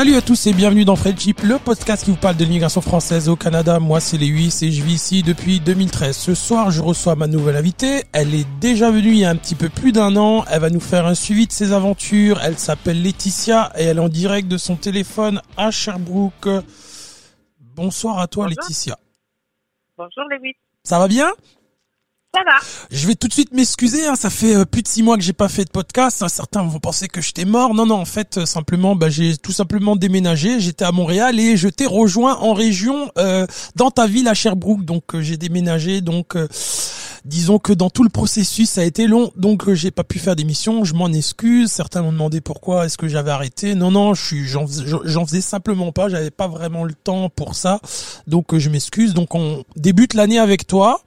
Salut à tous et bienvenue dans Friendship, le podcast qui vous parle de l'immigration française au Canada. Moi, c'est Lewis et je vis ici depuis 2013. Ce soir, je reçois ma nouvelle invitée. Elle est déjà venue il y a un petit peu plus d'un an. Elle va nous faire un suivi de ses aventures. Elle s'appelle Laetitia et elle est en direct de son téléphone à Sherbrooke. Bonsoir à toi, Bonjour. Laetitia. Bonjour Lewis. Ça va bien? Je vais tout de suite m'excuser, hein, ça fait euh, plus de six mois que j'ai pas fait de podcast. hein, Certains vont penser que j'étais mort. Non, non, en fait, euh, simplement, bah, j'ai tout simplement déménagé. J'étais à Montréal et je t'ai rejoint en région, euh, dans ta ville à Sherbrooke. Donc, j'ai déménagé. Donc, disons que dans tout le processus, ça a été long. Donc, euh, j'ai pas pu faire d'émission. Je m'en excuse. Certains m'ont demandé pourquoi est-ce que j'avais arrêté. Non, non, je j'en fais- j'en faisais simplement pas. J'avais pas vraiment le temps pour ça. Donc, euh, je m'excuse. Donc, on débute l'année avec toi.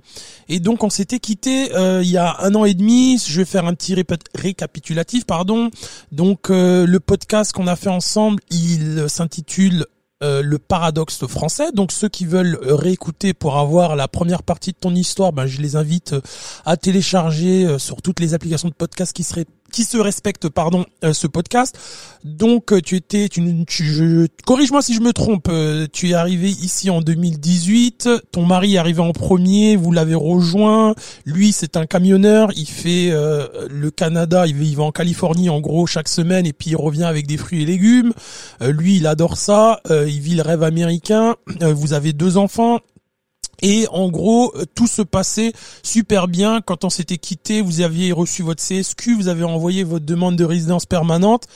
Et donc on s'était quitté euh, il y a un an et demi. Je vais faire un petit récapitulatif, pardon. Donc euh, le podcast qu'on a fait ensemble, il s'intitule euh, le paradoxe français. Donc ceux qui veulent euh, réécouter pour avoir la première partie de ton histoire, ben, je les invite euh, à télécharger sur toutes les applications de podcast qui seraient qui se respectent pardon euh, ce podcast. Donc euh, tu étais tu, tu- corrige-moi si je me trompe, euh, tu es arrivé ici en 2018, ton mari est arrivé en premier, vous l'avez rejoint, lui c'est un camionneur, il fait euh, le Canada, il il va en Californie en gros chaque semaine et puis il revient avec des fruits et légumes. Euh, lui il adore ça, euh, il vit le rêve américain. Vous avez deux enfants. Et en gros, euh, tout se passait super bien. Quand on s'était quitté, vous aviez reçu votre CSQ, vous avez envoyé votre demande de résidence permanente.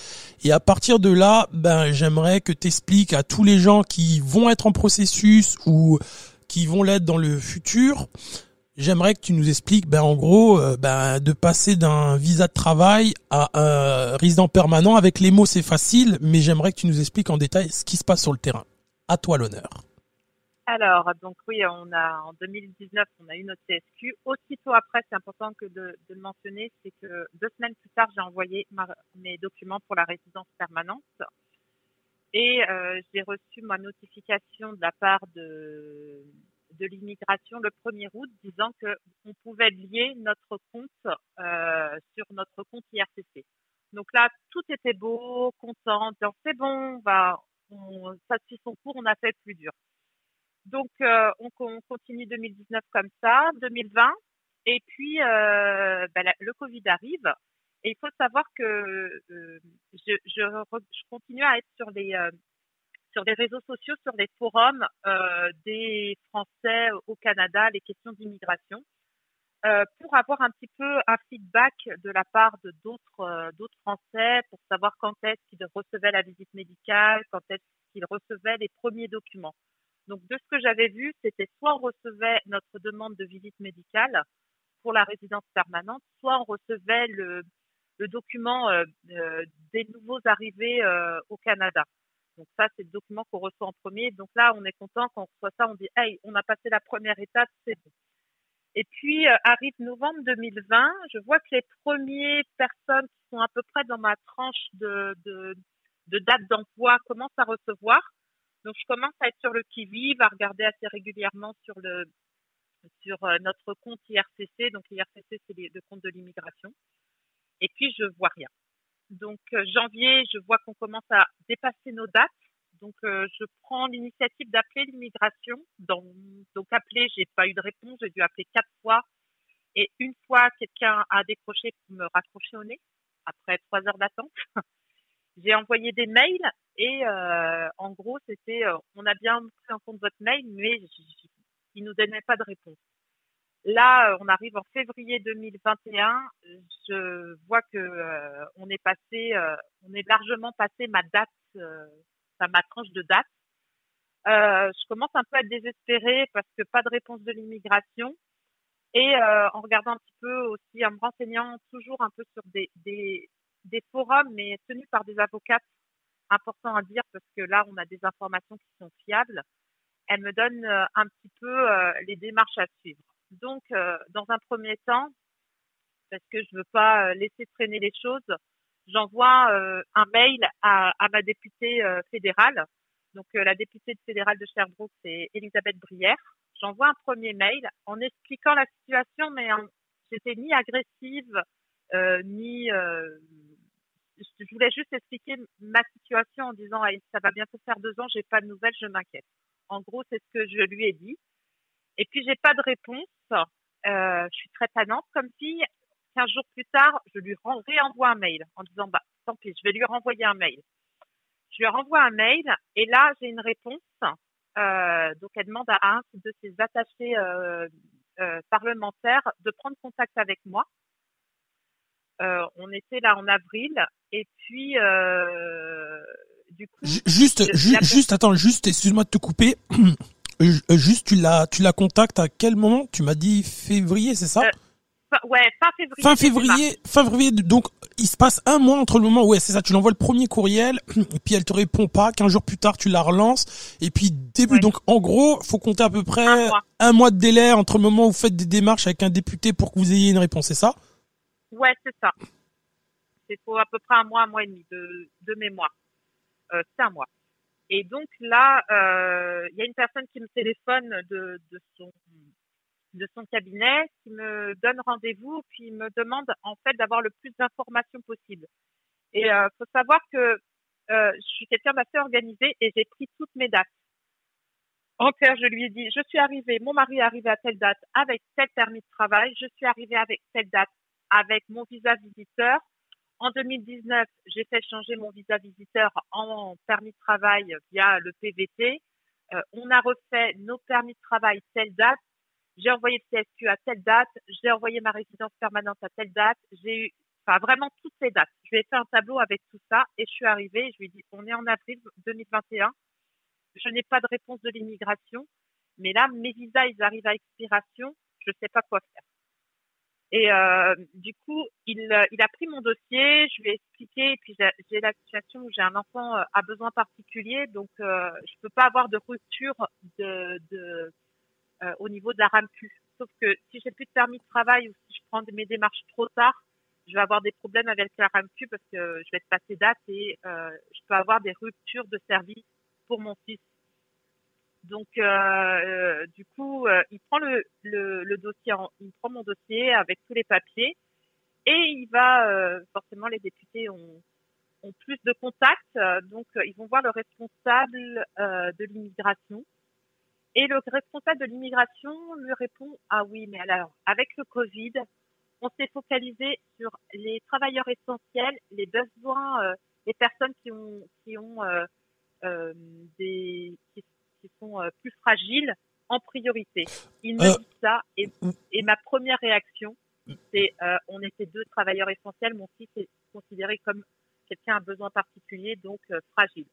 Et à partir de là, ben, j'aimerais que tu expliques à tous les gens qui vont être en processus ou qui vont l'être dans le futur. J'aimerais que tu nous expliques, ben, en gros, euh, ben, de passer d'un visa de travail à un résident permanent. Avec les mots, c'est facile, mais j'aimerais que tu nous expliques en détail ce qui se passe sur le terrain. À toi l'honneur. Alors, donc oui, on a en 2019, on a eu notre CSQ. Aussitôt après, c'est important que de, de le mentionner, c'est que deux semaines plus tard, j'ai envoyé ma- mes documents pour la résidence permanente et euh, j'ai reçu ma notification de la part de de l'immigration le 1er août disant que on pouvait lier notre compte euh, sur notre compte IRCC. Donc là, tout était beau, content, c'est bon, on va, on, ça suit son cours, on a fait plus dur. Donc, euh, on, on continue 2019 comme ça, 2020, et puis euh, la- le Covid arrive. Et il faut savoir que euh, je, je, continue à être sur les sur les réseaux sociaux, sur les forums des Français au Canada, les questions d'immigration, pour avoir un petit peu un feedback de la part de d'autres d'autres Français pour savoir quand est-ce qu'ils recevaient la visite médicale, quand est-ce qu'ils recevaient les premiers documents. Donc, de ce que j'avais vu, c'était soit on recevait notre demande de visite médicale pour la résidence permanente, soit on recevait le, document euh, euh, des nouveaux arrivés euh, au Canada. Donc ça, c'est le document qu'on reçoit en premier. Donc là, on est content quand on reçoit ça, on dit, hey, on a passé la première étape, c'est bon. Et puis arrive novembre 2020, je vois que les premières personnes qui sont à peu près dans ma tranche de, de, de date d'emploi commencent à recevoir. Donc je commence à être sur le qui-vive, à regarder assez régulièrement sur euh, notre compte IRCC. Donc IRCC c'est le compte de l'immigration. Et puis je vois rien. Donc euh, janvier, je vois qu'on commence à dépasser nos dates. Donc euh, je prends l'initiative d'appeler l'immigration. Donc appeler, j'ai pas eu de réponse, j'ai dû appeler quatre fois. Et une fois, quelqu'un a décroché pour me raccrocher au nez après trois heures d'attente. J'ai envoyé des mails et euh, en gros, c'était euh, on a bien pris en compte votre mail, mais j- j- il nous donnait pas de réponse. Là, euh, on arrive en février 2021. Je vois que euh, on est passé, euh, on est largement passé ma date, euh, enfin, ma tranche de date. Je commence un peu à être désespérée parce que pas de réponse de l'immigration. Et en regardant un petit peu aussi, en me renseignant toujours un peu sur des, des, des forums, mais tenus par des avocates, important à dire parce que là, on a des informations qui sont fiables. Elle me donne euh, un petit peu euh, les démarches à suivre. Donc, euh, dans un premier temps, parce que je veux pas laisser traîner les choses, j'envoie un mail à, ma députée fédérale. Donc, la députée fédérale de Sherbrooke, c'est Elisabeth Brière. J'envoie un premier mail en expliquant la situation, mais j'étais ni agressive, ni euh, je voulais juste expliquer ma situation en disant ça va bientôt faire deux ans, j'ai pas de nouvelles, je m'inquiète. En gros, c'est ce que je lui ai dit. Et puis j'ai pas de réponse. Euh, je suis très tannante comme fille. Quinze jours plus tard, je lui réenvoie un mail en disant bah tant pis, je vais lui renvoyer un mail. Je lui renvoie un mail et là j'ai une réponse. Euh, donc elle demande à un de ses attachés euh, parlementaires de prendre contact avec moi. Euh, on était là en avril et puis euh, du coup juste juste attends juste excuse-moi de te couper. Juste tu l'as tu la contactes à quel moment? Tu m'as dit février c'est ça? Ouais fin février fin février fin février donc il se passe un mois entre le moment ouais c'est ça tu l'envoies le premier courriel et puis elle te répond pas qu'un jour plus tard tu la relances et puis début donc en gros faut compter à peu près un mois. un mois de délai entre le moment où vous faites des démarches avec un député pour que vous ayez une réponse c'est ça? Ouais, c'est ça. C'est pour à peu près un mois, un mois et demi de, de mémoire. Euh, c'est un mois. Et donc là, euh, il y a une personne qui me téléphone de, de son de son cabinet, qui me donne rendez-vous, puis me demande en fait d'avoir le plus d'informations possible. Et euh, faut savoir que euh, je suis quelqu'un d'assez organisé et j'ai pris toutes mes dates. En clair, je lui ai dit, je suis arrivée, mon mari est arrivé à telle date avec tel permis de travail, je suis arrivée avec telle date avec mon visa visiteur. En 2019, j'ai fait changer mon visa visiteur en permis de travail via le PVT. Euh, on a refait nos permis de travail telle date. J'ai envoyé le CSQ à telle date. J'ai envoyé ma résidence permanente à telle date. J'ai eu, enfin vraiment toutes ces dates. Je lui ai fait un tableau avec tout ça et je suis arrivée. Je lui ai dit, on est en avril 2021. Je n'ai pas de réponse de l'immigration. Mais là, mes visas, ils arrivent à expiration. Je ne sais pas quoi faire. Et euh, du coup, il, euh, il a pris mon dossier, je lui ai expliqué, et puis j'ai la situation où j'ai un enfant euh, à besoin particulier, donc euh, je peux pas avoir de rupture de, de euh, au niveau de la RAMQ. Sauf que si j'ai plus de permis de travail ou si je prends mes démarches trop tard, je vais avoir des problèmes avec la RAMQ parce que je vais être passé date et je peux avoir des ruptures de service pour mon fils donc, euh, euh, du coup, euh, il prend le, le, le, dossier, il prend mon dossier avec tous les papiers et il va, forcément, les députés ont, ont plus de contacts, donc ils vont voir le responsable de l'immigration. Et le responsable de l'immigration lui répond ah oui, mais alors avec le Covid, on s'est focalisé sur les travailleurs essentiels, les besoins, les personnes qui ont qui ont euh, des sont euh, plus fragiles en priorité. Il me euh, dit ça et, et, ma première réaction, c'est euh, on était deux travailleurs essentiels. Mon fils est considéré comme quelqu'un à besoin particulier, donc fragile.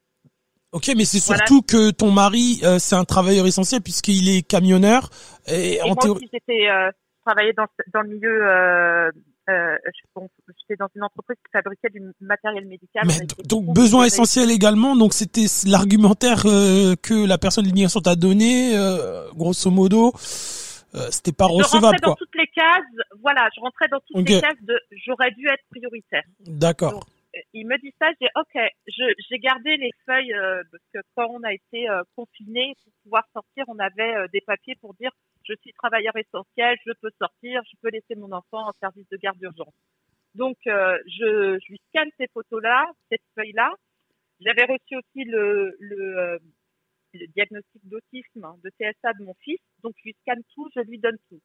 Ok, mais c'est surtout que ton mari, c'est un travailleur essentiel puisqu'il est camionneur. Et, en moi aussi, j'étais travaillé dans, dans le milieu euh, j'étais dans une entreprise qui fabriquait du matériel médical. donc besoin essentiel également. Donc c'était l'argumentaire euh, que la personne de l'immigration t'a donné, euh, grosso modo. Euh, c'était pas recevable. Je rentrais dans toutes les cases. Voilà, je rentrais dans toutes les cases de j'aurais dû être prioritaire. D'accord. Il me dit ça, j'ai ok, j'ai gardé les feuilles parce que quand on a été confiné pour pouvoir sortir, on avait des papiers pour dire je suis travailleur essentiel, je peux sortir, je peux laisser mon enfant en service de garde d'urgence. Donc, euh, je, je, lui scanne ces photos-là, cette feuille-là. J'avais reçu aussi le, le, euh, le diagnostic d'autisme, hein, de TSA de mon fils. Donc, je lui scanne tout, je lui donne tout.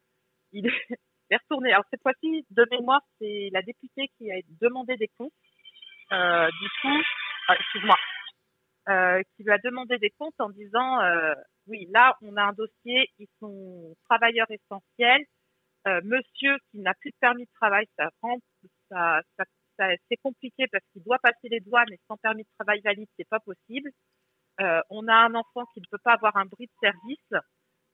Il est retourné. Alors, cette fois-ci, de mémoire, c'est la députée qui a demandé des comptes. Euh, du coup, ah, excuse-moi, euh, qui lui a demandé des comptes en disant euh, oui, là, on a un dossier, ils sont travailleurs essentiels. Monsieur qui n'a plus de permis de travail, ça rend, ça, ça, c'est compliqué parce qu'il doit passer les douanes et sans permis de travail valide, c'est pas possible. Euh, on a un enfant qui ne peut pas avoir un bris de service.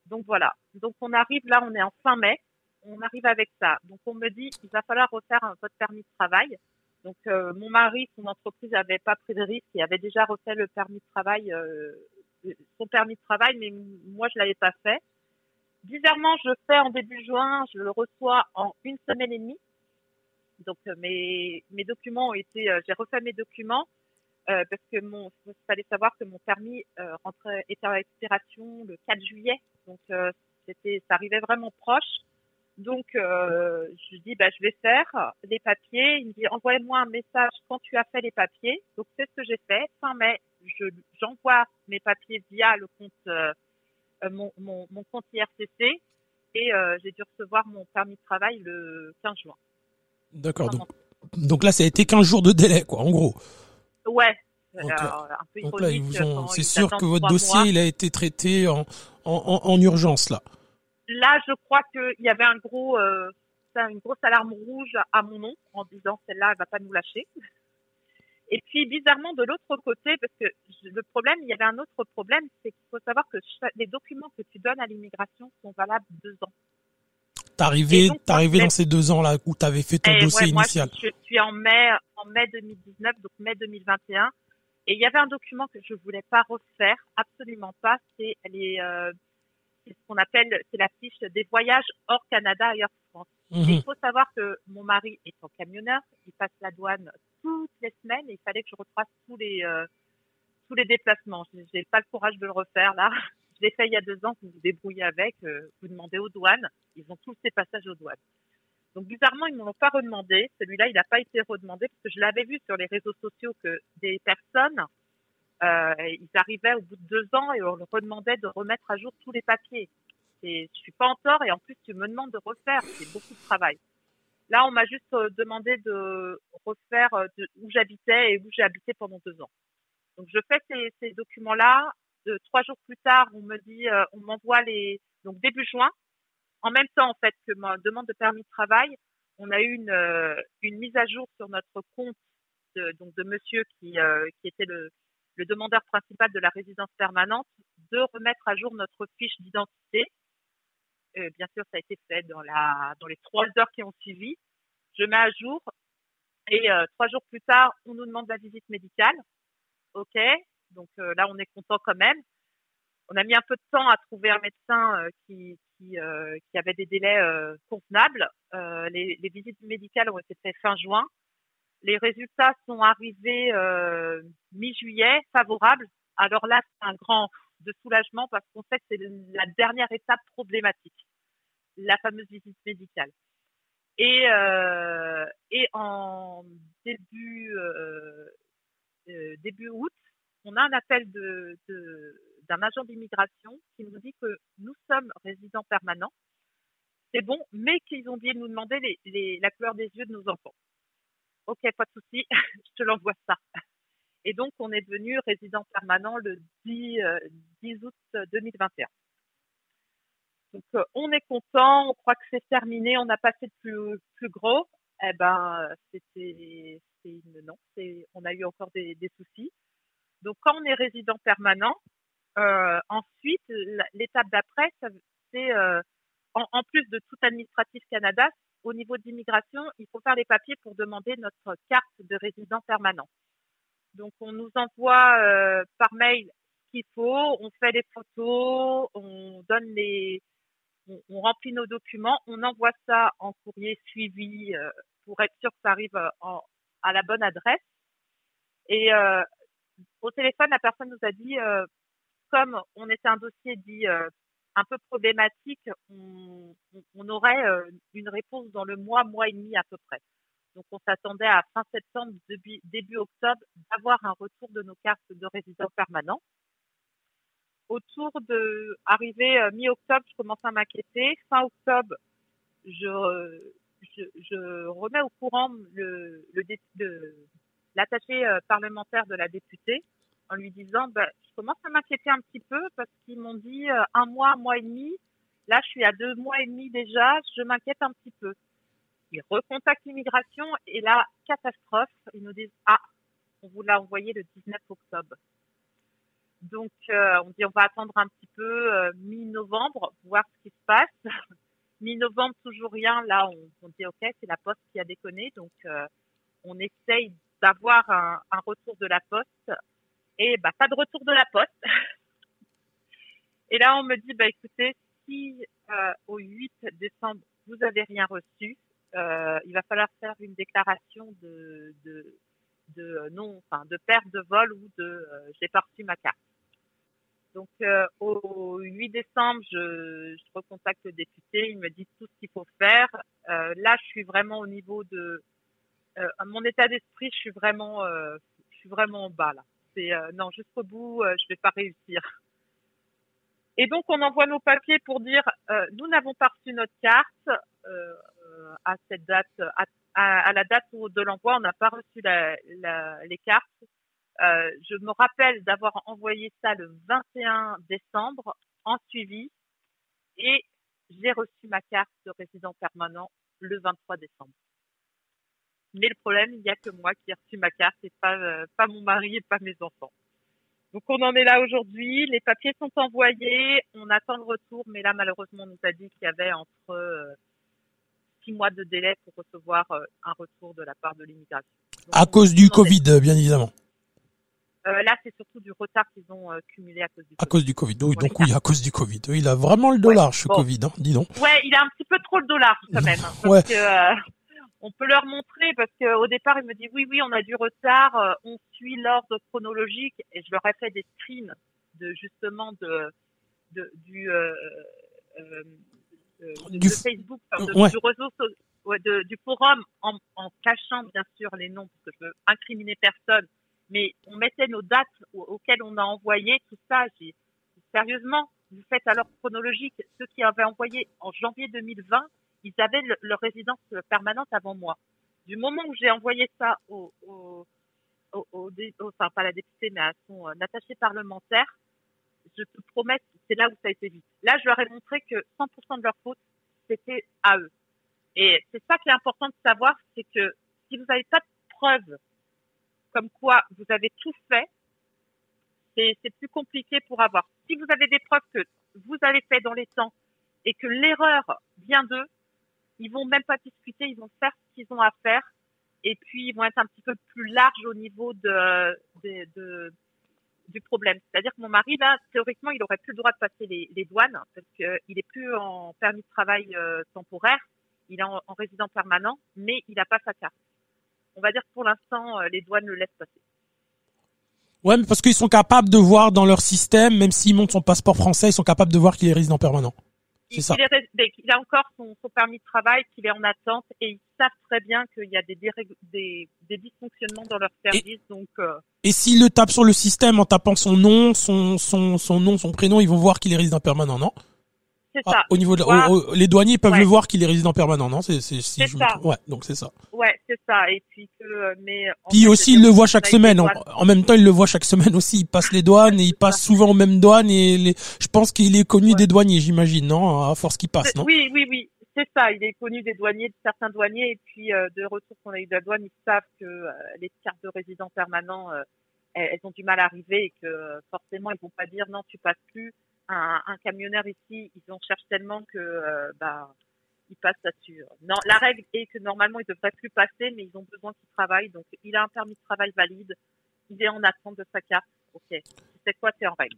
Donc voilà. Donc on arrive là, on est en fin mai. On arrive avec ça. Donc on me dit, il va falloir refaire un, votre permis de travail. Donc euh, mon mari, son entreprise avait pas pris de risque et avait déjà refait le permis de travail euh, son permis de travail, mais moi je l'avais pas fait. Bizarrement, je le fais en début juin, je le reçois en une semaine et demie. Donc euh, mes documents ont été, j'ai refait mes documents parce que mon, il fallait savoir que mon permis euh, rentrait était à expiration le 4 juillet, donc c'était, ça arrivait vraiment proche. Donc, euh, je dis, bah, je vais faire les papiers. Il me dit, envoie-moi un message quand tu as fait les papiers. Donc, c'est ce que j'ai fait. Fin mai, je, j'envoie mes papiers via le compte, euh, euh, mon, mon, mon, compte IRCC et euh, j'ai dû recevoir mon permis de travail le 15 juin. D'accord. Donc, donc là, ça a été 15 jours de délai, quoi, en gros. Ouais. Donc, Alors, un peu donc là, ils vous ont, c'est sûr que votre dossier, mois. il a été traité en, en, en, en urgence, là là, je crois qu'il y avait un gros, euh, une grosse alarme rouge à mon nom en disant celle-là, elle va pas nous lâcher. Et puis bizarrement de l'autre côté, parce que le problème, il y avait un autre problème, c'est qu'il faut savoir que les documents que tu donnes à l'immigration sont valables deux ans. T'arrivais, t'arrivais dans ces deux ans-là où t'avais fait ton dossier ouais, initial. Moi, je, je, suis en mai, en mai 2019, donc mai 2021, et il y avait un document que je voulais pas refaire, absolument pas. C'est les euh, c'est ce qu'on appelle, c'est la fiche des voyages hors Canada et hors France. Mmh. il faut savoir que mon mari est en camionneur, il passe la douane toutes les semaines et il fallait que je retrace tous les euh, tous les déplacements. J'ai pas le courage de le refaire là. Je l'ai fait il y a deux ans, vous vous débrouillez avec, euh, vous demandez aux douanes, ils ont tous ces passages aux douanes. Donc bizarrement, ils ne m'ont pas redemandé. Celui-là, il n'a pas été redemandé parce que je l'avais vu sur les réseaux sociaux que des personnes euh, ils arrivaient au bout de deux ans et on leur demandait de remettre à jour tous les papiers. Et je suis pas en tort et en plus tu me demandes de refaire, c'est beaucoup de travail. Là, on m'a juste euh, demandé de refaire euh, où j'habitais et où j'ai habité pendant deux ans. Donc je fais ces, ces documents-là. Trois jours plus tard, on me dit, euh, on m'envoie les donc début juin. En même temps, en fait, que ma demande de permis de travail, on a eu une, une mise à jour sur notre compte de, donc de monsieur qui, qui était le, le demandeur principal de la résidence permanente de remettre à jour notre fiche d'identité. Euh, bien sûr, ça a été fait dans, les trois heures qui ont suivi. Je mets à jour et euh, trois jours plus tard, on nous demande la visite médicale. OK, donc euh, là, on est content quand même. On a mis un peu de temps à trouver un médecin qui, avait des délais convenables. Les, les, visites médicales ont été faites fin juin. Les résultats sont arrivés euh, mi-juillet, favorables. Alors là, c'est un grand de soulagement parce qu'on sait que c'est la dernière étape problématique, la fameuse visite médicale. Et, euh, et en début euh, euh, début août, on a un appel de, d'un agent d'immigration qui nous dit que nous sommes résidents permanents, c'est bon, mais qu'ils ont oublié de nous demander les, les, la couleur des yeux de nos enfants. Ok, pas de souci, je te l'envoie ça. Et donc, on est devenu résident permanent le 10, euh, 10 août 2021. Donc, euh, on est content, on croit que c'est terminé, on a passé de plus, gros. Eh ben, c'était, non, c'est, on a eu encore des, des, soucis. Donc, quand on est résident permanent, euh, ensuite, l'étape d'après, c'est euh, en, en, plus de tout administratif Canada, au niveau d'immigration, il faut faire les papiers pour demander notre carte de résident permanent. Donc, on nous envoie euh, par mail ce qu'il faut, on fait les photos, on donne les, on, remplit nos documents, on envoie ça en courrier suivi euh, pour être sûr que ça arrive en, à la bonne adresse. Et euh, au téléphone, la personne nous a dit, euh, comme on était un dossier dit euh, un peu problématique, on, aurait euh, une réponse dans le mois, mois et demi à peu près. Donc on s'attendait à fin septembre, début, octobre, d'avoir un retour de nos cartes de résidents permanents. Autour de arrivé euh, mi-octobre, je commence à m'inquiéter. Fin octobre, je, remets au courant le, le, l'attaché euh, parlementaire de la députée en lui disant bah, je commence à m'inquiéter un petit peu parce qu'ils m'ont dit euh, un mois, un mois et demi. Là, je suis à deux mois et demi déjà. Je m'inquiète un petit peu. Ils recontactent l'immigration et là, catastrophe. Ils nous disent ah, on vous l'a envoyé le 19 octobre. Donc, euh, on dit on va attendre un petit peu euh, mi-novembre, voir ce qui se passe. mi-novembre, toujours rien. Là, on, on dit ok, c'est la poste qui a déconné. Donc, euh, on essaye d'avoir un, un retour de la poste et bah pas de retour de la poste. et là on me dit bah écoutez si euh, au 8 décembre vous avez rien reçu, euh, il va falloir faire une déclaration de de, de non enfin de perte de vol ou de euh, j'ai pas ma carte. Donc euh, au 8 décembre, je, je, recontacte le député, il me dit tout ce qu'il faut faire. Euh, là, je suis vraiment au niveau de euh, mon état d'esprit, je suis vraiment, euh, je suis vraiment en bas là. Euh, non jusqu'au bout, je vais pas réussir. Et donc on envoie nos papiers pour dire nous n'avons pas reçu notre carte à cette date, à, la date de l'envoi, on n'a pas reçu les cartes. Euh, je me rappelle d'avoir envoyé ça le 21 décembre en suivi et j'ai reçu ma carte de résident permanent le 23 décembre. Mais le problème, il n'y a que moi qui ai reçu ma carte et pas, euh, pas mon mari et pas mes enfants. Donc on en est là aujourd'hui, les papiers sont envoyés, on attend le retour, mais là malheureusement on nous a dit qu'il y avait entre euh, six mois de délai pour recevoir euh, un retour de la part de l'immigration. À cause du Covid, bien évidemment. Euh, là, c'est surtout du retard qu'ils ont cumulé à cause du Covid. À cause du Covid. Oui, donc oui, à cause du Covid. Il a vraiment le dollar, ce Covid, hein, dis donc. Ouais, il a un petit peu trop le dollar quand même. Hein, parce que, on peut leur montrer parce qu'au départ, il me dit oui, oui, on a du retard, euh, on suit l'ordre chronologique et je leur ai fait des screens de justement de, de du du, Facebook, de, du réseau, de, du forum en, en cachant bien sûr les noms parce que je veux incriminer personne mais on mettait nos dates auxquelles on a envoyé tout ça. J'ai, sérieusement, vous faites alors chronologique. Ceux qui avaient envoyé en janvier 2020, ils avaient leur résidence permanente avant moi. Du moment où j'ai envoyé ça au, au, au, au, enfin pas la députée, mais à son euh, attaché parlementaire, je te promets, c'est là où ça a été vite. Là, je leur ai montré que 100% de leur faute, c'était à eux. Et c'est ça qui est important de savoir, c'est que si vous n'avez pas de preuves comme quoi vous avez tout fait, c'est plus compliqué pour avoir. Si vous avez des preuves que vous avez fait dans les temps et que l'erreur vient d'eux, ils vont même pas discuter, ils vont faire ce qu'ils ont à faire et puis ils vont être un petit peu plus larges au niveau de, de, du problème. C'est-à-dire que mon mari, là, théoriquement, il aurait plus le droit de passer les, les douanes parce qu'il est plus en permis de travail euh, temporaire, il est en, en résident permanent, mais il n'a pas sa carte on va dire que pour l'instant, euh, les douanes le laissent passer. Ouais, mais parce qu'ils sont capables de voir dans leur système, même s'il monte son passeport français, ils sont capables de voir qu'il est résident permanent. C'est ça. Il, a encore son, permis de travail, qu'il est en attente, et ils savent très bien qu'il y a des, des, des, dysfonctionnements dans leur service. Et, donc. Euh... Et s'ils le tapent sur le système en tapant son nom, son, son, son nom, son prénom, ils vont voir qu'il est résident permanent, non? Ah, au niveau de les douaniers peuvent le voir qu'il est résident permanent, non? C'est c'est si ça. ouais, donc c'est ça. Ouais, c'est ça. Et puis que euh, mais puis aussi il le voit chaque semaine. En, même temps, il le voit chaque semaine aussi. Il passe les douanes et il passe souvent aux mêmes douanes et les... je pense qu'il est connu des douaniers, j'imagine, non? À force qu'il passe, non? Oui, oui, oui. C'est ça, il est connu des douaniers, de certains douaniers, et puis euh, de retour qu'on a eu de la douane, ils savent que euh, les cartes de résident permanent, elles, elles, ont du mal à arriver et que forcément ils vont pas dire non, tu passes plus un, un, camionneur ici, ils en cherchent tellement que euh, bah ils passent là-dessus. Non, la règle est que normalement ils devraient plus passer, mais ils ont besoin qu'ils travaillent. Donc il a un permis de travail valide, il est en attente de sa carte. Ok, c'est quoi, c'est en règle.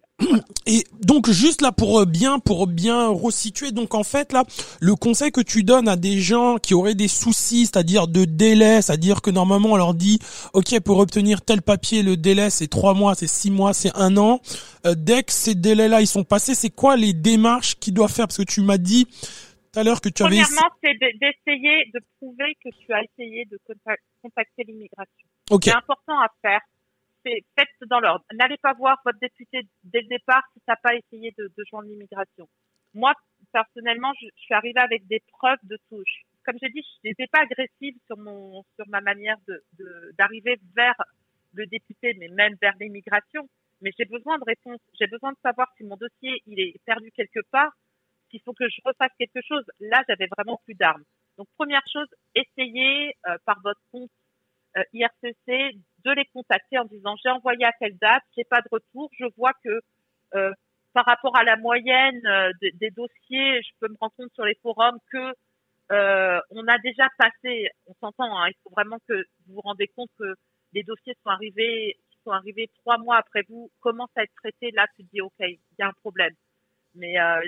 Et donc juste là pour euh, bien pour bien resituer, donc en fait là, le conseil que tu donnes à des gens qui auraient des soucis, c'est-à-dire de délai, c'est-à-dire que normalement on leur dit, ok pour obtenir tel papier le délai c'est trois mois, c'est six mois, c'est un an. Euh, dès que ces délais-là ils sont passés, c'est quoi les démarches qu'ils doivent faire? Parce que tu m'as dit tout à l'heure que tu avais. Premièrement, c'est d'essayer de prouver que tu as essayé de contacter l'immigration. Okay. C'est important à faire faites dans l'ordre. N'allez pas voir votre député dès le départ si n'a pas essayé de, joindre l'immigration. Moi, personnellement, je, suis arrivée avec des preuves de touche. Comme j'ai dit, je n'étais pas agressive sur mon sur ma manière de d'arriver vers le député, mais même vers l'immigration. Mais j'ai besoin de réponses. J'ai besoin de savoir si mon dossier il est perdu quelque part, qu'il faut que je refasse quelque chose. Là, j'avais vraiment plus d'armes. Donc, première chose, essayez euh, par votre compte euh, IRCC de les contacter en disant j'ai envoyé à telle date, j'ai pas de retour, je vois que euh, par rapport à la moyenne euh, des, des, dossiers, je peux me rendre compte sur les forums que euh, on a déjà passé, on s'entend, hein, il faut vraiment que vous vous rendez compte que les dossiers sont arrivés, sont arrivés trois mois après vous, commencent à être traités, là tu te dis ok, il y a un problème. Mais euh,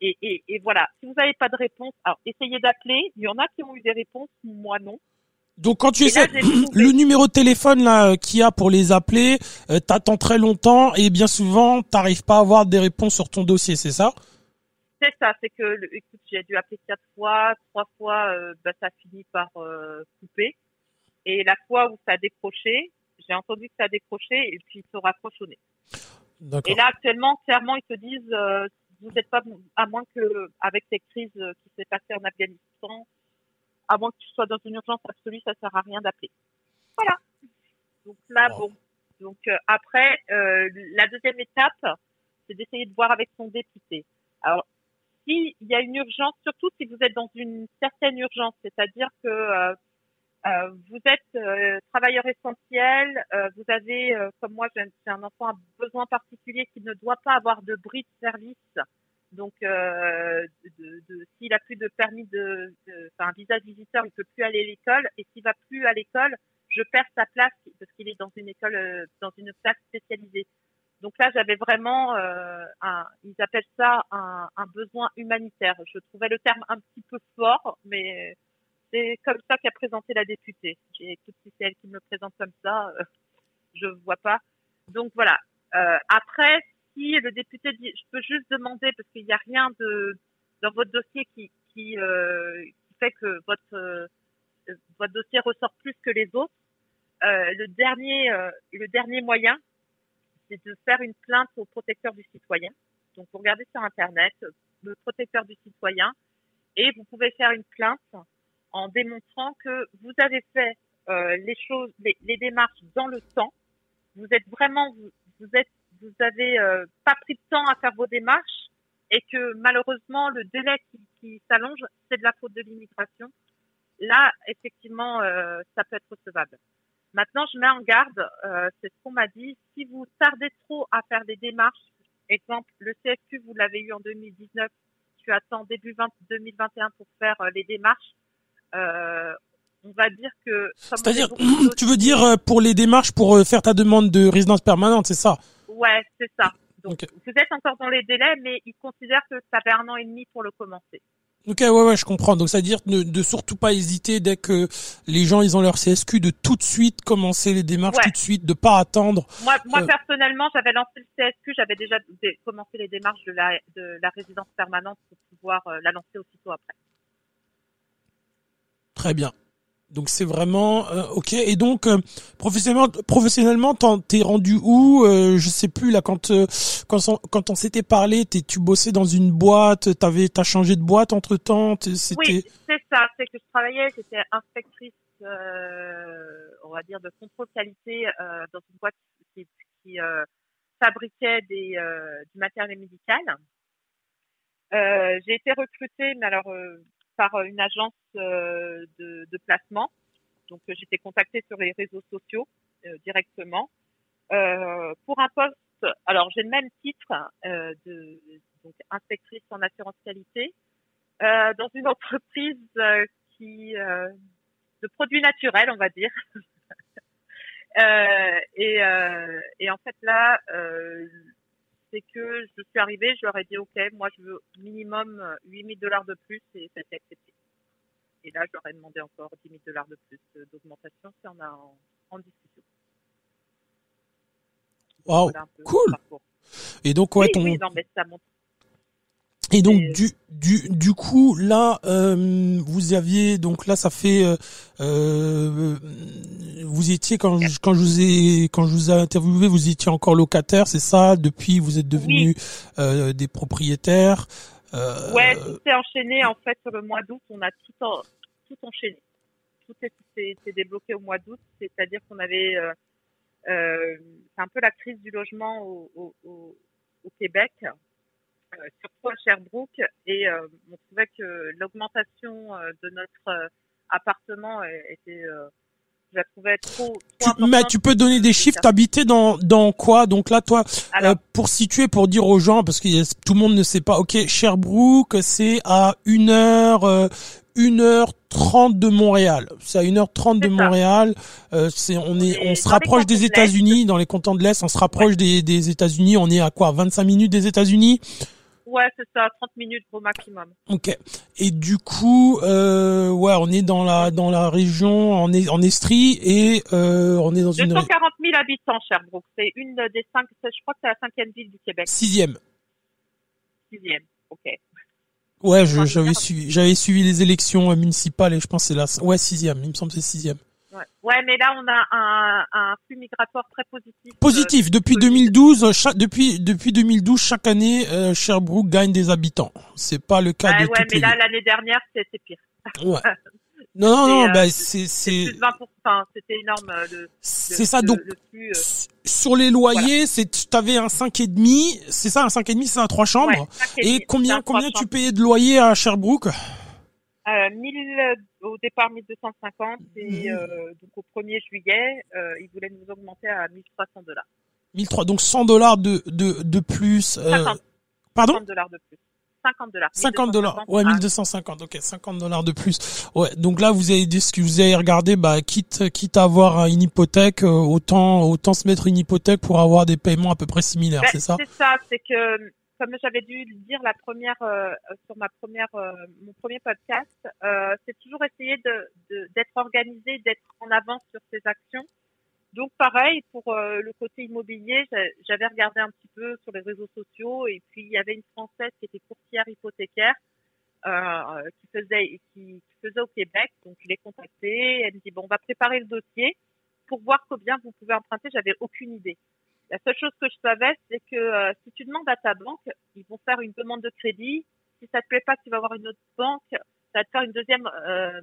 et, et, et, voilà, si vous n'avez pas de réponse, alors essayez d'appeler. Il y en a qui ont eu des réponses, moi non. Donc quand tu essaies le numéro de téléphone là qu'il y a pour les appeler, euh, t'attends très longtemps et bien souvent t'arrives pas à avoir des réponses sur ton dossier, c'est ça? C'est ça, c'est que écoute, j'ai dû appeler quatre fois, trois fois, euh, bah, ça finit par euh, couper. Et la fois où ça a décroché, j'ai entendu que ça a décroché et puis il se raccrochonné. Et là actuellement, clairement, ils te disent, euh, vous n'êtes pas, à moins que avec cette crise qui s'est passée en Afghanistan, moins que tu sois dans une urgence absolue, ça sert à rien d'appeler. Voilà. Donc là, bon. Donc euh, après, euh, la deuxième étape, c'est d'essayer de voir avec son député. Alors, s'il y a une urgence, surtout si vous êtes dans une certaine urgence, c'est-à-dire que euh, euh vous êtes travailleur essentiel, vous avez, comme moi, j'ai un enfant à besoin particulier qui ne doit pas avoir de bris de service donc, euh, de, de, s'il a plus de permis de, enfin, visa visiteur, il peut plus aller à l'école. Et s'il va plus à l'école, je perds sa place parce qu'il est dans une école, euh, dans une classe spécialisée. Donc là, j'avais vraiment, euh, un, ils appellent ça un, un, besoin humanitaire. Je trouvais le terme un petit peu fort, mais c'est comme ça qu'a présenté la députée. Et tout si c'est elle qui me présente comme ça, euh, je vois pas. Donc voilà. Euh, après, si le député dit, je peux juste demander parce qu'il n'y a rien de dans votre dossier qui euh, fait que votre euh, votre dossier ressort plus que les autres. Euh, le dernier le dernier moyen, c'est de faire une plainte au protecteur du citoyen. Donc vous regardez sur internet le protecteur du citoyen et vous pouvez faire une plainte en démontrant que vous avez fait les choses, les, les, démarches dans le temps. Vous êtes vraiment, vous, vous êtes vous avez euh, pas pris de temps à faire vos démarches et que malheureusement le délai qui, qui s'allonge, c'est de la faute de l'immigration, là effectivement euh, ça peut être recevable. Maintenant, je mets en garde, euh, c'est ce qu'on m'a dit, si vous tardez trop à faire des démarches, exemple le CSQ vous l'avez eu en 2019, tu attends début 20, 2021 pour faire les démarches, on va dire que. C'est-à-dire, tu veux dire pour les démarches pour faire ta demande de résidence permanente, c'est ça? Ouais, c'est ça. Donc, vous êtes encore dans les délais, mais ils considèrent que ça fait un an et demi pour le commencer. Ok, ouais, ouais, je comprends. Donc, c'est-à-dire de, de surtout pas hésiter dès que les gens ils ont leur CSQ de tout de suite commencer les démarches tout de suite, de pas attendre. Moi, moi euh, personnellement, j'avais lancé le CSQ, j'avais déjà commencé les démarches de la de la résidence permanente pour pouvoir euh, la lancer aussitôt après. Très bien. Donc c'est vraiment euh, ok. Et donc euh, professionnellement, professionnellement, t'es rendu où euh, Je sais plus là quand euh, quand on, quand on s'était parlé, t'es tu bossais dans une boîte, t'avais t'as changé de boîte entre temps. Oui, c'est ça. C'est que je travaillais, j'étais inspectrice, on va dire de contrôle qualité dans une boîte qui, qui fabriquait des du matériel médical. J'ai été recrutée, mais alors par euh, une agence euh, de, de, placement. Donc euh, j'étais contactée sur les réseaux sociaux directement pour un poste. Alors j'ai le même titre de donc inspectrice en assurance qualité dans une entreprise qui de produits naturels, on va dire. euh, et, euh, et, en fait là, euh, c'est que je suis arrivée, je leur ai dit, OK, moi, je veux minimum 8000 dollars de plus et ça a été accepté. Et là, je leur ai demandé encore 10 000 dollars de plus d'augmentation si on a en, discussion. Wow, cool. Et donc, ouais, ton... Oui, non, mais ça montre et donc du du du coup là euh, vous aviez donc là ça fait euh, euh vous étiez quand je, quand je vous ai quand je vous ai interviewé vous étiez encore locataire c'est ça? Depuis vous êtes devenus euh, des propriétaires euh, ouais tout s'est enchaîné en fait sur le mois d'août on a tout en, tout enchaîné. Tout s'est débloqué au mois d'août c'est-à-dire qu'on avait euh, euh, c'est un peu la crise du logement au, au, au, au Québec surtout à Sherbrooke, et euh, on trouvait que l'augmentation euh, de notre appartement était je la trouvais trop, trop tu, mais tu peux donner des chiffres? T'habitais dans dans quoi? Donc là toi pour situer pour dire aux gens parce que tout le monde ne sait pas. Ok Sherbrooke c'est à une heure euh, 1h30 de Montréal. C'est à 1h30 de Montréal. Euh, c'est on est on se rapproche des États-Unis dans les cantons de l'Est, on se rapproche des des États-Unis, on est à quoi? 25 minutes des États-Unis? Ouais, c'est ça, 30 minutes au maximum. Ok. Et du coup, euh, ouais, on est dans la dans la région, en, est, en Estrie et euh, on est dans une 240 000 habitants, Sherbrooke. C'est une des cinq, je crois que c'est la cinquième ville du Québec. sixième. Sixième, ok. Ouais, j'avais suivi j'avais suivi les élections euh, municipales et je pense que c'est la ouais sixième. Il me semble que c'est sixième. Ouais. mais là, on a un, un flux migratoire très positif. Positif. Euh, Depuis Covid. 2012, chaque, depuis depuis 2012, chaque année, euh, Sherbrooke gagne des habitants. C'est pas le cas Ouais, de ouais, toutes mais les là, l'année dernière, c'était pire. Ouais. Non, non, non, euh, bah, c'est, C'est c'est, plus de 20%. Enfin, c'était énorme. Le, c'est le- ça. le- Donc, le flux, euh, s- sur les loyers, c'est, t'avais un 5 et demi, c'est ça, un 5 et demi, c'est un 3 chambres. ouais, Et combien, combien tu payais de loyer à Sherbrooke? Euh, 1000 euh, au départ 1250 et Mhm. euh, donc au 1er juillet, euh, ils voulaient nous augmenter à 1300 dollars. 1003, donc 100 dollars de, de, de plus. euh, 50. pardon 50 dollars de plus. 50 dollars. 50 dollars. 1250, Ouais, ah, 1250. Ok, 50 dollars de plus. Ouais. Donc là, vous avez dit ce que vous avez regardé, bah, quitte, quitte à avoir une hypothèque, euh, autant, autant se mettre une hypothèque pour avoir des paiements à peu près similaires, ben, c'est ça? C'est ça, c'est que comme j'avais dû le dire la première euh, sur ma première euh, mon premier podcast, euh, c'est toujours essayer de d'être organisé, d'être en avance sur ses actions. Donc pareil pour euh, le côté immobilier, j'a- j'avais regardé un petit peu sur les réseaux sociaux et puis il y avait une française qui était courtière hypothécaire euh, qui faisait qui, qui faisait au Québec. Donc je l'ai contactée, elle me dit bon on va préparer le dossier pour voir combien vous pouvez emprunter. J'avais aucune idée. La seule chose que je savais, c'est que euh, si tu demandes à ta banque, ils vont faire une demande de crédit. Si ça te plaît pas, tu vas voir une autre banque, ça va te faire une deuxième euh,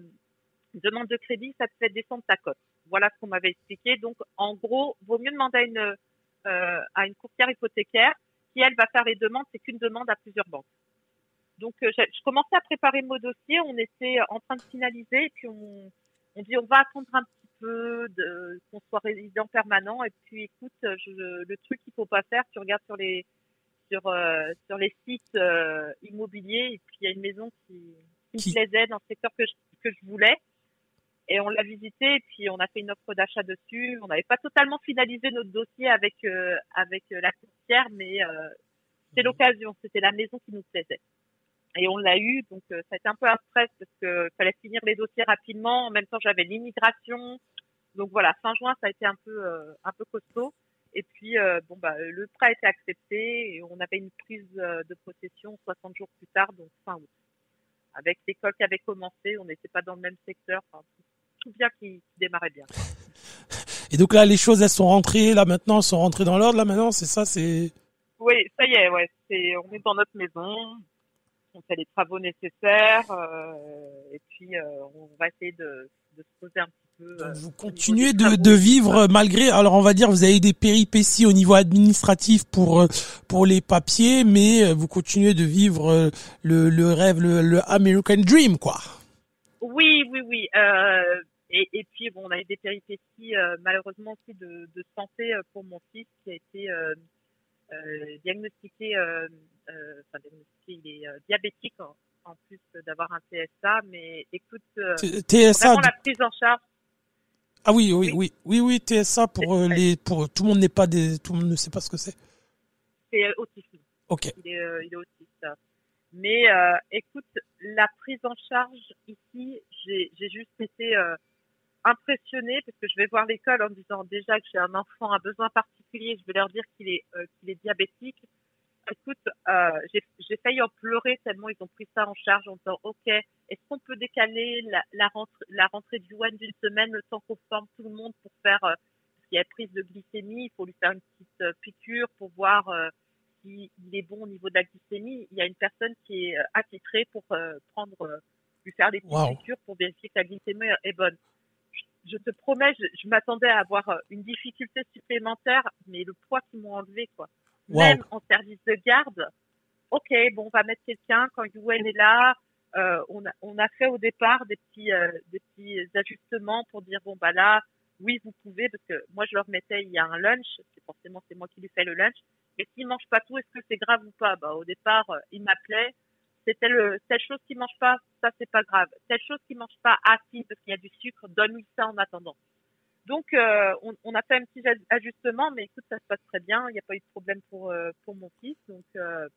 demande de crédit, ça te fait descendre ta cote. Voilà ce qu'on m'avait expliqué. Donc, en gros, vaut mieux demander à une euh, courtière hypothécaire qui elle va faire les demandes. C'est qu'une demande à plusieurs banques. Donc, je commençais à préparer mon dossier. On était en train de finaliser, et puis on on dit on va attendre un petit peu de qu'on soit résident permanent. Et puis écoute je, le truc qu'il faut pas faire tu regardes sur les sur euh, sur les sites euh, immobiliers. Et puis il y a une maison qui, qui, Qui- me plaisait dans le secteur que je, que je voulais. Et on l'a visité et puis on a fait une offre d'achat dessus. On n'avait pas totalement finalisé notre dossier avec euh, avec la courtière mais euh, c'était l'occasion. C'était la maison qui nous plaisait et on l'a eu, donc euh, ça a été un peu un stress parce que fallait finir les dossiers rapidement. En même temps, j'avais l'immigration, donc voilà. Fin juin, ça a été un peu euh, un peu costaud. Et puis euh, bon bah le prêt a été accepté et on avait une prise euh, de possession 60 jours plus tard, donc fin août. Avec l'école qui avait commencé, on n'était pas dans le même secteur, enfin, tout, tout bien qui, qui démarrait bien. Et donc là, les choses, elles sont rentrées, là, maintenant, elles sont rentrées dans l'ordre, là, maintenant, c'est ça, c'est, Oui, ça y est, ouais. C'est, on est dans notre maison, on fait les travaux nécessaires, euh, et puis euh, on va essayer de, de se poser un petit peu. euh, Donc vous niveau continuez de, de vivre euh, malgré, alors on va dire, vous avez des péripéties au niveau administratif pour euh, pour les papiers, mais euh, vous continuez de vivre euh, le, le rêve, le, le American Dream, quoi. Oui, oui, oui. Euh, et, et puis bon, on a eu des péripéties euh, malheureusement aussi de, de santé euh, pour mon fils qui a été euh, euh, diagnostiqué, euh, euh, enfin diagnostiqué, il est euh, diabétique en, en plus d'avoir un TSA. Mais écoute, euh, TSA. vraiment la prise en charge, Ah oui, oui, Oui. oui, oui, TSA pour euh, les, pour tout le monde n'est pas des, tout le monde ne sait pas ce que c'est. c'est euh, autisme. Ok. il est, euh, il est autiste. Mais euh, écoute, la prise en charge ici, j'ai j'ai juste été euh, impressionnée parce que je vais voir l'école en disant déjà que j'ai un enfant à besoin particulier, je vais leur dire qu'il est euh, qu'il est diabétique. Écoute, euh, j'ai j'ai failli en pleurer tellement ils ont pris ça en charge en disant ok, est-ce qu'on peut décaler la, la rentrée la rentrée du WAN d'une semaine le temps qu'on forme tout le monde pour faire euh, s'il y a prise de glycémie, il faut lui faire une petite euh, piqûre pour voir euh, il, il est bon au niveau de la glycémie. Il y a une personne qui est euh, attitrée pour euh, prendre, euh, lui faire des petites Wow. piqûres pour vérifier que la glycémie est bonne. Je, te promets, je, je m'attendais à avoir euh, une difficulté supplémentaire, mais le poids qu'ils m'ont enlevé, quoi. Wow. Même en service de garde, ok, bon, on va mettre quelqu'un quand Yuen est là. Euh, on, a, on a fait au départ des petits, euh, des petits ajustements pour dire bon bah là, oui vous pouvez parce que moi je leur mettais il y a un lunch, c'est forcément c'est moi qui lui fais le lunch. Mais s'il mange pas tout, est-ce que c'est grave ou pas? Bah au départ, euh, il m'appelait. C'était le telle chose qui mange pas, ça c'est pas grave. Telle chose qui mange pas, ah si parce qu'il y a du sucre, donne-lui ça en attendant. Donc euh, on, on a fait un petit aj- ajustement, mais écoute ça se passe très bien. Il n'y a pas eu de problème pour euh, pour mon fils, donc euh,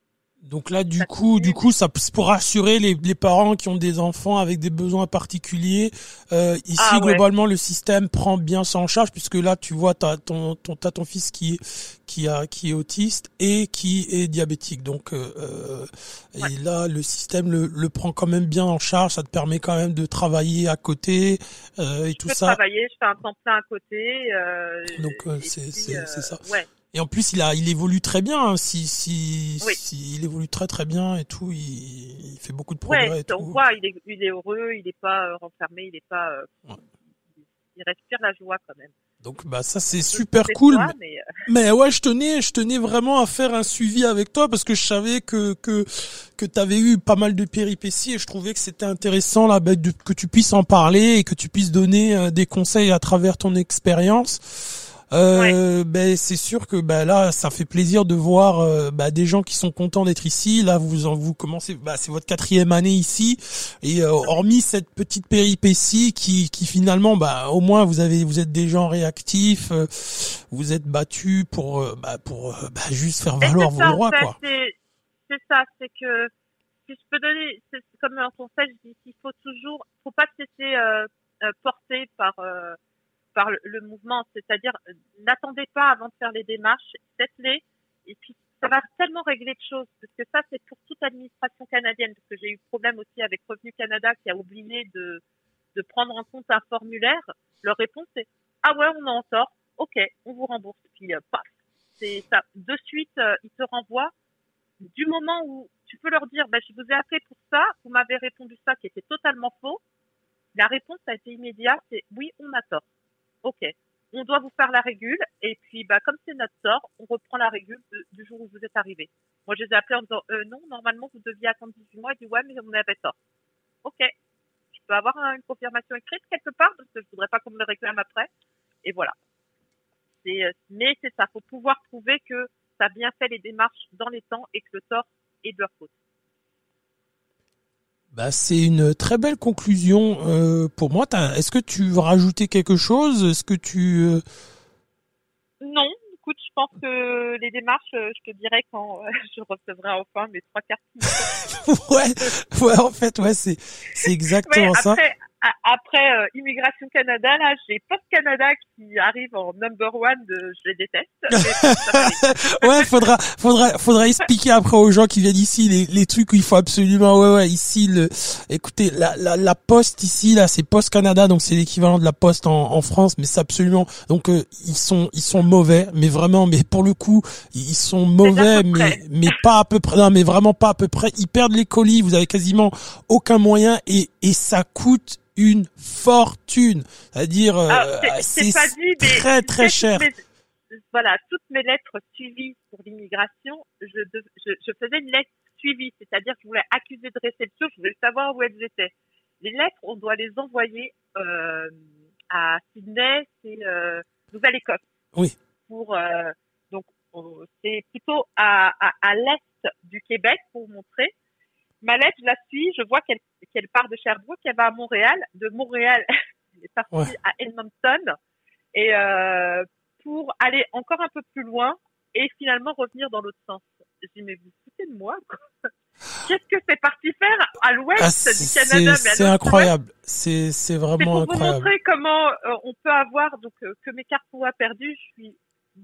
Donc là, du coup, du coup, ça pour rassurer les, les, parents qui ont des enfants avec des besoins particuliers. Euh, ici, ah globalement, le système prend bien ça en charge puisque là, tu vois, t'as ton, ton, t'as ton fils qui qui a qui est autiste et qui est diabétique. Donc euh, euh et là, le système le, le prend quand même bien en charge. Ça te permet quand même de travailler à côté euh, et je tout peux ça. Travailler, je fais un temps plein à côté. Euh, Donc euh, c'est c'est ça. Ouais. Et en plus, il a, il évolue très bien. Hein. Si, si, si, il évolue très très bien et tout. Il, il fait beaucoup de progrès. Ouais, on voit, il est, il est heureux, il n'est pas euh, renfermé, il n'est pas, euh, il respire la joie quand même. Donc bah ça c'est super cool. mais... Euh, mais... ouais, je tenais, je tenais vraiment à faire un suivi avec toi parce que je savais que que que t'avais eu pas mal de péripéties et je trouvais que c'était intéressant là bah, que tu puisses en parler et que tu puisses donner des conseils à travers ton expérience. Euh, ben c'est sûr que ben là ça fait plaisir de voir euh, ben, des gens qui sont contents d'être ici. Là vous vous commencez, ben, c'est votre quatrième année ici et euh, hormis cette petite péripétie qui qui finalement ben au moins vous avez vous êtes des gens réactifs, euh, vous êtes battus pour ben, pour ben, juste faire valoir vos droits quoi. C'est ça, c'est que si je peux donner, c'est comme un conseil, je dis qu'il faut toujours, faut pas se laisser porter par par le, mouvement, c'est-à-dire euh, n'attendez pas avant de faire les démarches, faites-les. Et puis ça va tellement régler de choses parce que ça c'est pour toute administration canadienne parce que j'ai eu problème aussi avec Revenu Canada qui a oublié de de prendre en compte un formulaire. Leur réponse est ah ouais on en sort, ok on vous rembourse. Puis euh, paf c'est ça. De suite euh, ils te renvoient. Du moment où tu peux leur dire bah, je vous ai appelé pour ça, vous m'avez répondu ça qui était totalement faux. La réponse a été immédiate, c'est oui on a tort ok, on doit vous faire la régule, et puis bah comme c'est notre sort, on reprend la régule du jour où vous êtes arrivé. Moi, je les ai appelés en disant, euh, non, normalement, vous deviez attendre 18 mois. Ils disent, ouais, mais on avait tort. Ok, je peux avoir une confirmation écrite quelque part, parce que je voudrais pas qu'on me le réclame après. Et voilà. Euh, mais c'est ça, faut pouvoir prouver que ça a bien fait les démarches dans les temps et que le tort est de leur faute. Bah, c'est une très belle conclusion euh, pour moi. Est-ce que tu veux rajouter quelque chose? Est-ce que tu euh, Non, écoute, je pense que les démarches, euh, je te dirai quand je recevrai enfin mes trois cartes. ouais, ouais, en fait, ouais, c'est c'est exactement ça après euh, Immigration Canada, là, j'ai Post Canada qui arrive en number one de je les déteste. ouais, faudra, faudra, faudra expliquer après aux gens qui viennent ici les, les trucs où il faut absolument, ouais, ouais, ici le, écoutez, la, la, la Poste ici, là, c'est Post Canada, donc c'est l'équivalent de la Poste en, en France, mais c'est absolument, donc euh, ils sont, ils sont mauvais, mais vraiment, mais pour le coup, ils sont mauvais, mais, mais pas à peu près, non, mais vraiment pas à peu près. Ils perdent les colis, vous avez quasiment aucun moyen et, et ça coûte une fortune. C'est-à-dire, euh, c'est très très cher. voilà, toutes mes lettres suivies pour l'immigration, je, je, je, faisais une lettre suivie, c'est-à-dire que je voulais accuser de réception, je voulais savoir où elles étaient. Les lettres, on doit les envoyer euh, à Sydney, c'est euh, Nouvelle-Écosse. Oui. Pour euh, donc c'est plutôt à, à, à l'est du Québec pour montrer. Ma lettre, je la suis, je vois qu'elle qu'elle part de Sherbrooke, elle va à Montréal. De Montréal, elle est partie à Edmonton. Et euh, pour aller encore un peu plus loin et finalement revenir dans l'autre sens. Dis, mais vous foutez de moi Qu'est-ce que c'est parti faire à l'ouest ah, du Canada C'est incroyable. C'est c'est vraiment incroyable. C'est pour vous montrer comment euh, on peut avoir donc euh, que mes cartes soient perdues. Je suis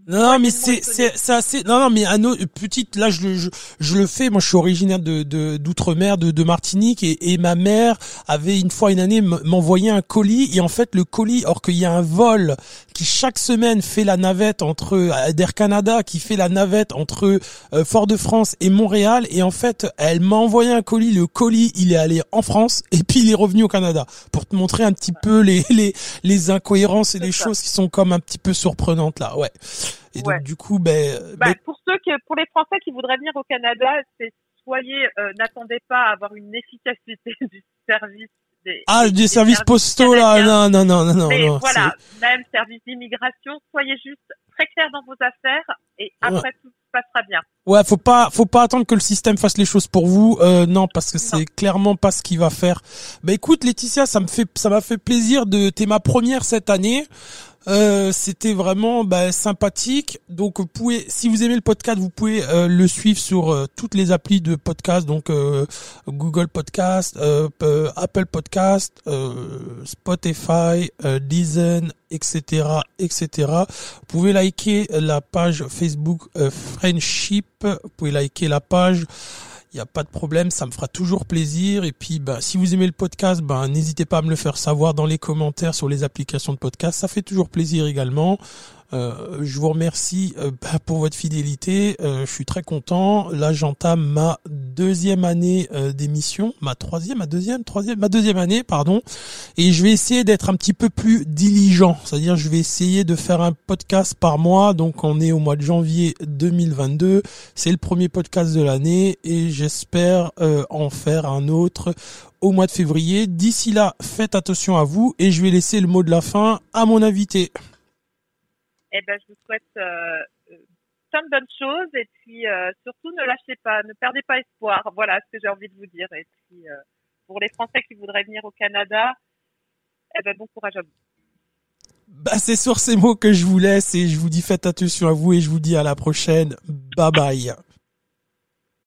non, mais c'est c'est c'est assez non non mais à nos petite là je, je je le fais. Moi je suis originaire de de d'outre-mer de, de Martinique et, et ma mère avait une fois une année m'envoyé un colis et en fait le colis or qu'il y a un vol qui chaque semaine fait la navette entre euh, d'Air Canada qui fait la navette entre euh, Fort-de-France et Montréal et en fait elle m'a envoyé un colis. Le colis il est allé en France et puis il est revenu au Canada pour te montrer un petit peu les les les incohérences et les choses qui sont comme un petit peu surprenantes là. Ouais et donc du coup, ben, bah, ben, pour ceux que, pour les Français qui voudraient venir au Canada, c'est soyez, euh, n'attendez pas à avoir une efficacité du service. Des, ah, des, services postaux là, non, non, non, non, Mais non. voilà, même service d'immigration, soyez juste très clair dans vos affaires et après tout se passera bien. Ouais, faut pas, faut pas attendre que le système fasse les choses pour vous. Euh, non, parce que c'est clairement pas ce qu'il va faire. Bah écoute, Laetitia, ça me fait, ça m'a fait plaisir de, t'es ma première cette année. Euh, c'était vraiment bah, sympathique. Donc vous pouvez, si vous aimez le podcast, vous pouvez euh, le suivre sur euh, toutes les applis de podcast, donc Google Podcast, Apple Podcast, Spotify, Deezen, etc., etc. Vous pouvez liker la page Facebook Friendship. Vous pouvez liker la page il n'y a pas de problème, ça me fera toujours plaisir. Et puis, bah, si vous aimez le podcast, bah, n'hésitez pas à me le faire savoir dans les commentaires sur les applications de podcast. Ça fait toujours plaisir également. Euh, je vous remercie euh, pour votre fidélité. Euh, je suis très content. Là, j'entame ma deuxième année d'émission, ma troisième, ma deuxième, troisième, ma deuxième année, pardon. Et je vais essayer d'être un petit peu plus diligent. C'est-à-dire, je vais essayer de faire un podcast par mois. Donc, on est au mois de janvier 2022. C'est le premier podcast de l'année et j'espère en faire un autre au mois de février. D'ici là, faites attention à vous et je vais laisser le mot de la fin à mon invité eh ben, je vous souhaite euh, euh, plein de bonnes choses et puis euh, surtout ne lâchez pas, ne perdez pas espoir. Voilà ce que j'ai envie de vous dire. Et puis pour les Français qui voudraient venir au Canada, eh ben, bon courage à vous. Bah, c'est sur ces mots que je vous laisse et je vous dis faites attention à vous et je vous dis à la prochaine. Bye bye.